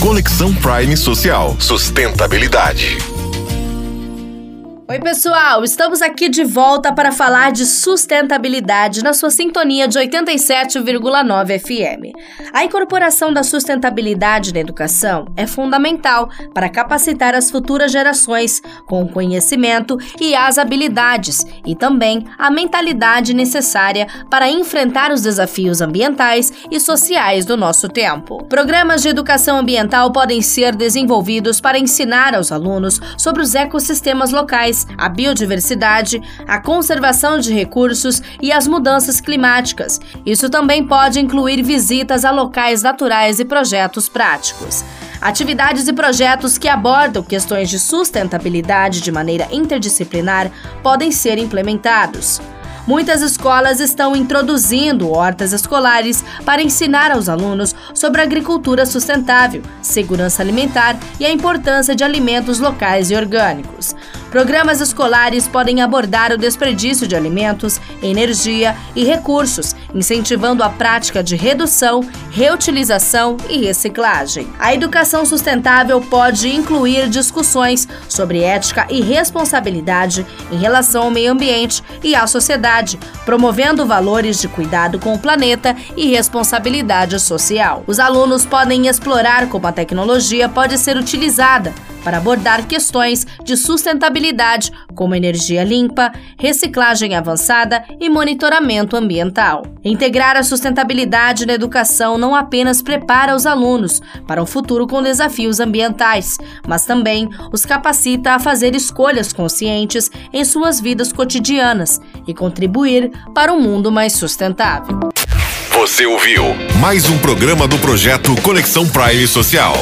Conexão Prime Social. Sustentabilidade. Oi, pessoal! Estamos aqui de volta para falar de sustentabilidade na sua sintonia de 87,9 FM. A incorporação da sustentabilidade na educação é fundamental para capacitar as futuras gerações com o conhecimento e as habilidades e também a mentalidade necessária para enfrentar os desafios ambientais e sociais do nosso tempo. Programas de educação ambiental podem ser desenvolvidos para ensinar aos alunos sobre os ecossistemas locais a biodiversidade, a conservação de recursos e as mudanças climáticas. Isso também pode incluir visitas a locais naturais e projetos práticos. Atividades e projetos que abordam questões de sustentabilidade de maneira interdisciplinar podem ser implementados. Muitas escolas estão introduzindo hortas escolares para ensinar aos alunos sobre agricultura sustentável, segurança alimentar e a importância de alimentos locais e orgânicos. Programas escolares podem abordar o desperdício de alimentos, energia e recursos, incentivando a prática de redução, reutilização e reciclagem. A educação sustentável pode incluir discussões sobre ética e responsabilidade em relação ao meio ambiente e à sociedade, promovendo valores de cuidado com o planeta e responsabilidade social. Os alunos podem explorar como a tecnologia pode ser utilizada para abordar questões de sustentabilidade, como energia limpa, reciclagem avançada e monitoramento ambiental. Integrar a sustentabilidade na educação não apenas prepara os alunos para um futuro com desafios ambientais, mas também os capacita a fazer escolhas conscientes em suas vidas cotidianas e contribuir para um mundo mais sustentável. Você ouviu mais um programa do projeto Conexão Prime Social.